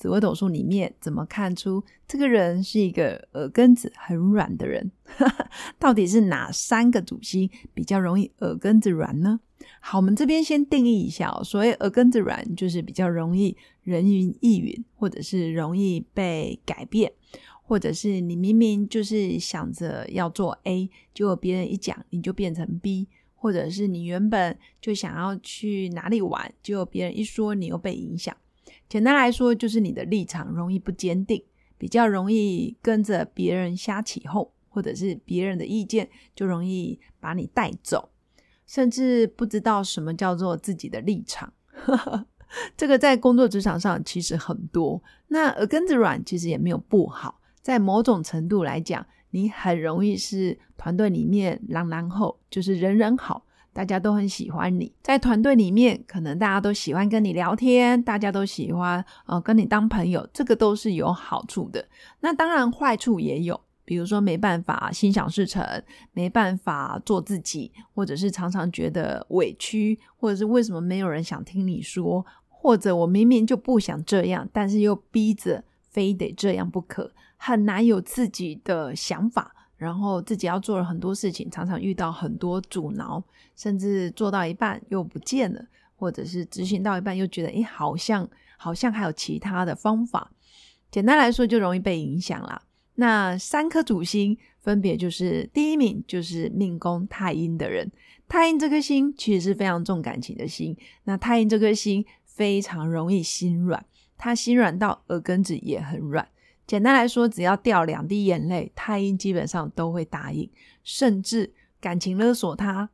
紫微斗数里面怎么看出这个人是一个耳根子很软的人？到底是哪三个主星比较容易耳根子软呢？好，我们这边先定义一下哦。所谓耳根子软，就是比较容易人云亦云，或者是容易被改变，或者是你明明就是想着要做 A，结果别人一讲你就变成 B，或者是你原本就想要去哪里玩，结果别人一说你又被影响。简单来说，就是你的立场容易不坚定，比较容易跟着别人瞎起哄，或者是别人的意见就容易把你带走，甚至不知道什么叫做自己的立场。这个在工作职场上其实很多。那耳根子软其实也没有不好，在某种程度来讲，你很容易是团队里面狼狼后，就是人人好。大家都很喜欢你，在团队里面，可能大家都喜欢跟你聊天，大家都喜欢呃跟你当朋友，这个都是有好处的。那当然坏处也有，比如说没办法心想事成，没办法做自己，或者是常常觉得委屈，或者是为什么没有人想听你说，或者我明明就不想这样，但是又逼着非得这样不可，很难有自己的想法。然后自己要做了很多事情，常常遇到很多阻挠，甚至做到一半又不见了，或者是执行到一半又觉得，哎，好像好像还有其他的方法。简单来说，就容易被影响啦。那三颗主星分别就是第一名就是命宫太阴的人，太阴这颗星其实是非常重感情的星。那太阴这颗星非常容易心软，他心软到耳根子也很软。简单来说，只要掉两滴眼泪，太阴基本上都会答应，甚至感情勒索他。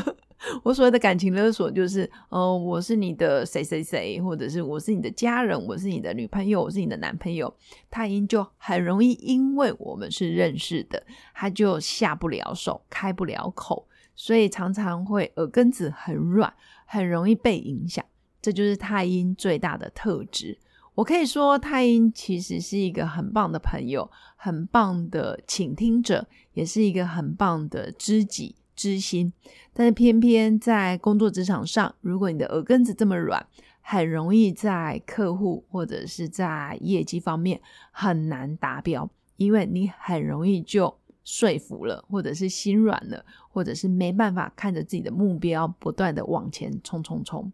我所谓的感情勒索，就是呃，我是你的谁谁谁，或者是我是你的家人，我是你的女朋友，我是你的男朋友。太阴就很容易，因为我们是认识的，他就下不了手，开不了口，所以常常会耳根子很软，很容易被影响。这就是太阴最大的特质。我可以说，太阴其实是一个很棒的朋友，很棒的倾听者，也是一个很棒的知己知心。但是偏偏在工作职场上，如果你的耳根子这么软，很容易在客户或者是在业绩方面很难达标，因为你很容易就说服了，或者是心软了，或者是没办法看着自己的目标不断的往前冲冲冲。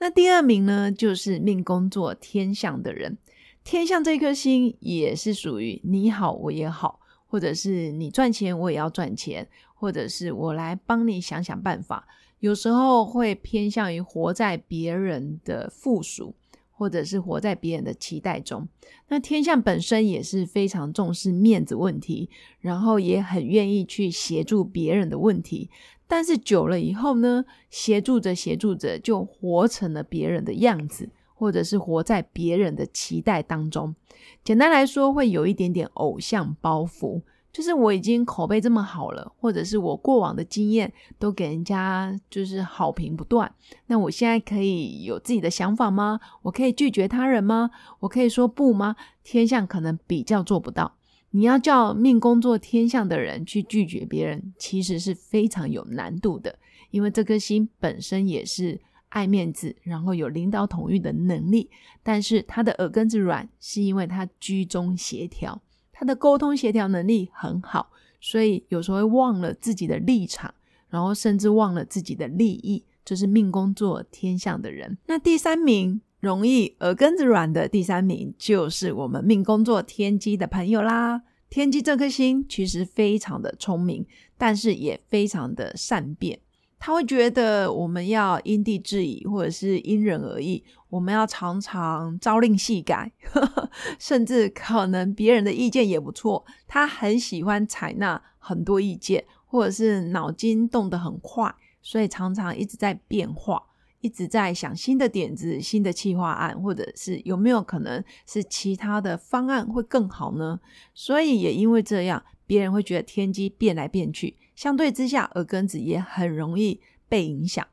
那第二名呢，就是命工作天象的人。天象这颗星也是属于你好我也好，或者是你赚钱我也要赚钱，或者是我来帮你想想办法。有时候会偏向于活在别人的附属，或者是活在别人的期待中。那天象本身也是非常重视面子问题，然后也很愿意去协助别人的问题。但是久了以后呢，协助着协助着，就活成了别人的样子，或者是活在别人的期待当中。简单来说，会有一点点偶像包袱，就是我已经口碑这么好了，或者是我过往的经验都给人家就是好评不断，那我现在可以有自己的想法吗？我可以拒绝他人吗？我可以说不吗？天象可能比较做不到。你要叫命宫做天象的人去拒绝别人，其实是非常有难度的，因为这颗星本身也是爱面子，然后有领导统御的能力，但是他的耳根子软，是因为他居中协调，他的沟通协调能力很好，所以有时候会忘了自己的立场，然后甚至忘了自己的利益，这是命宫做天象的人。那第三名。容易耳根子软的第三名就是我们命宫作天机的朋友啦。天机这颗星其实非常的聪明，但是也非常的善变。他会觉得我们要因地制宜，或者是因人而异。我们要常常朝令夕改，甚至可能别人的意见也不错。他很喜欢采纳很多意见，或者是脑筋动得很快，所以常常一直在变化。一直在想新的点子、新的企划案，或者是有没有可能是其他的方案会更好呢？所以也因为这样，别人会觉得天机变来变去，相对之下，耳根子也很容易被影响。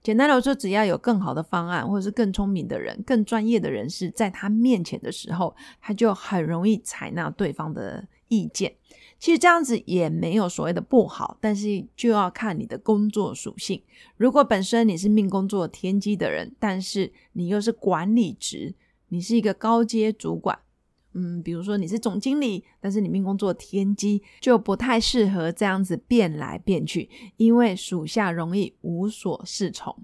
简单来说，只要有更好的方案，或者是更聪明的人、更专业的人士在他面前的时候，他就很容易采纳对方的意见。其实这样子也没有所谓的不好，但是就要看你的工作属性。如果本身你是命工作天机的人，但是你又是管理职，你是一个高阶主管。嗯，比如说你是总经理，但是你命宫做天机，就不太适合这样子变来变去，因为属下容易无所适从。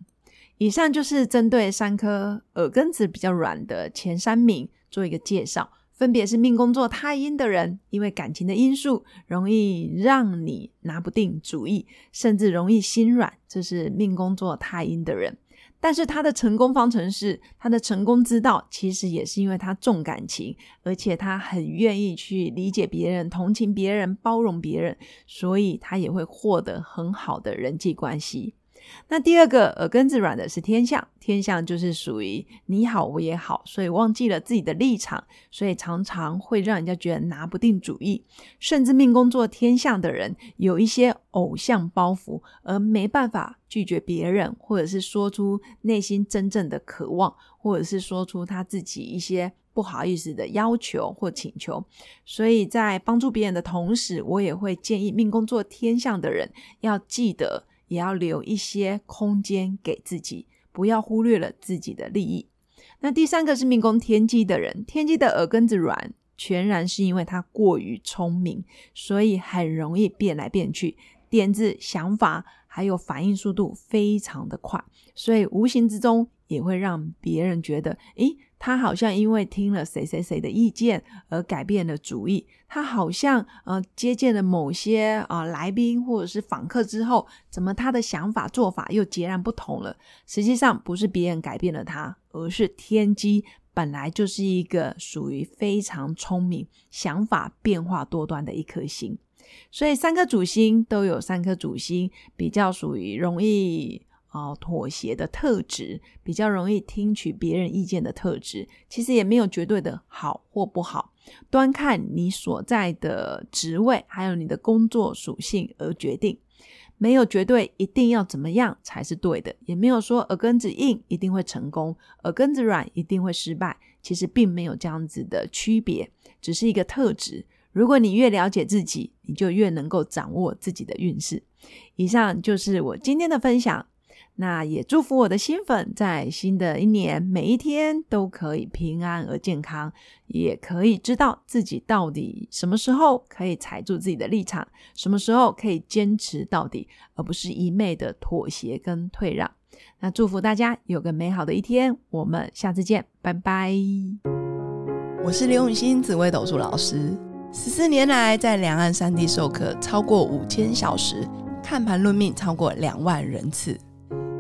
以上就是针对三颗耳根子比较软的前三名做一个介绍，分别是命宫做太阴的人，因为感情的因素，容易让你拿不定主意，甚至容易心软，这是命宫做太阴的人。但是他的成功方程式，他的成功之道，其实也是因为他重感情，而且他很愿意去理解别人、同情别人、包容别人，所以他也会获得很好的人际关系。那第二个耳根子软的是天象，天象就是属于你好我也好，所以忘记了自己的立场，所以常常会让人家觉得拿不定主意，甚至命宫做天象的人有一些偶像包袱，而没办法拒绝别人，或者是说出内心真正的渴望，或者是说出他自己一些不好意思的要求或请求。所以在帮助别人的同时，我也会建议命宫做天象的人要记得。也要留一些空间给自己，不要忽略了自己的利益。那第三个是命宫天机的人，天机的耳根子软，全然是因为他过于聪明，所以很容易变来变去，点子、想法还有反应速度非常的快，所以无形之中也会让别人觉得，诶。他好像因为听了谁谁谁的意见而改变了主意。他好像呃接见了某些啊来宾或者是访客之后，怎么他的想法做法又截然不同了？实际上不是别人改变了他，而是天机本来就是一个属于非常聪明、想法变化多端的一颗星。所以三颗主星都有三颗主星比较属于容易。哦，妥协的特质比较容易听取别人意见的特质，其实也没有绝对的好或不好，端看你所在的职位还有你的工作属性而决定，没有绝对一定要怎么样才是对的，也没有说耳根子硬一定会成功，耳根子软一定会失败，其实并没有这样子的区别，只是一个特质。如果你越了解自己，你就越能够掌握自己的运势。以上就是我今天的分享。那也祝福我的新粉，在新的一年每一天都可以平安而健康，也可以知道自己到底什么时候可以踩住自己的立场，什么时候可以坚持到底，而不是一昧的妥协跟退让。那祝福大家有个美好的一天，我们下次见，拜拜。我是刘永新紫微斗数老师，十四年来在两岸三地授课超过五千小时，看盘论命超过两万人次。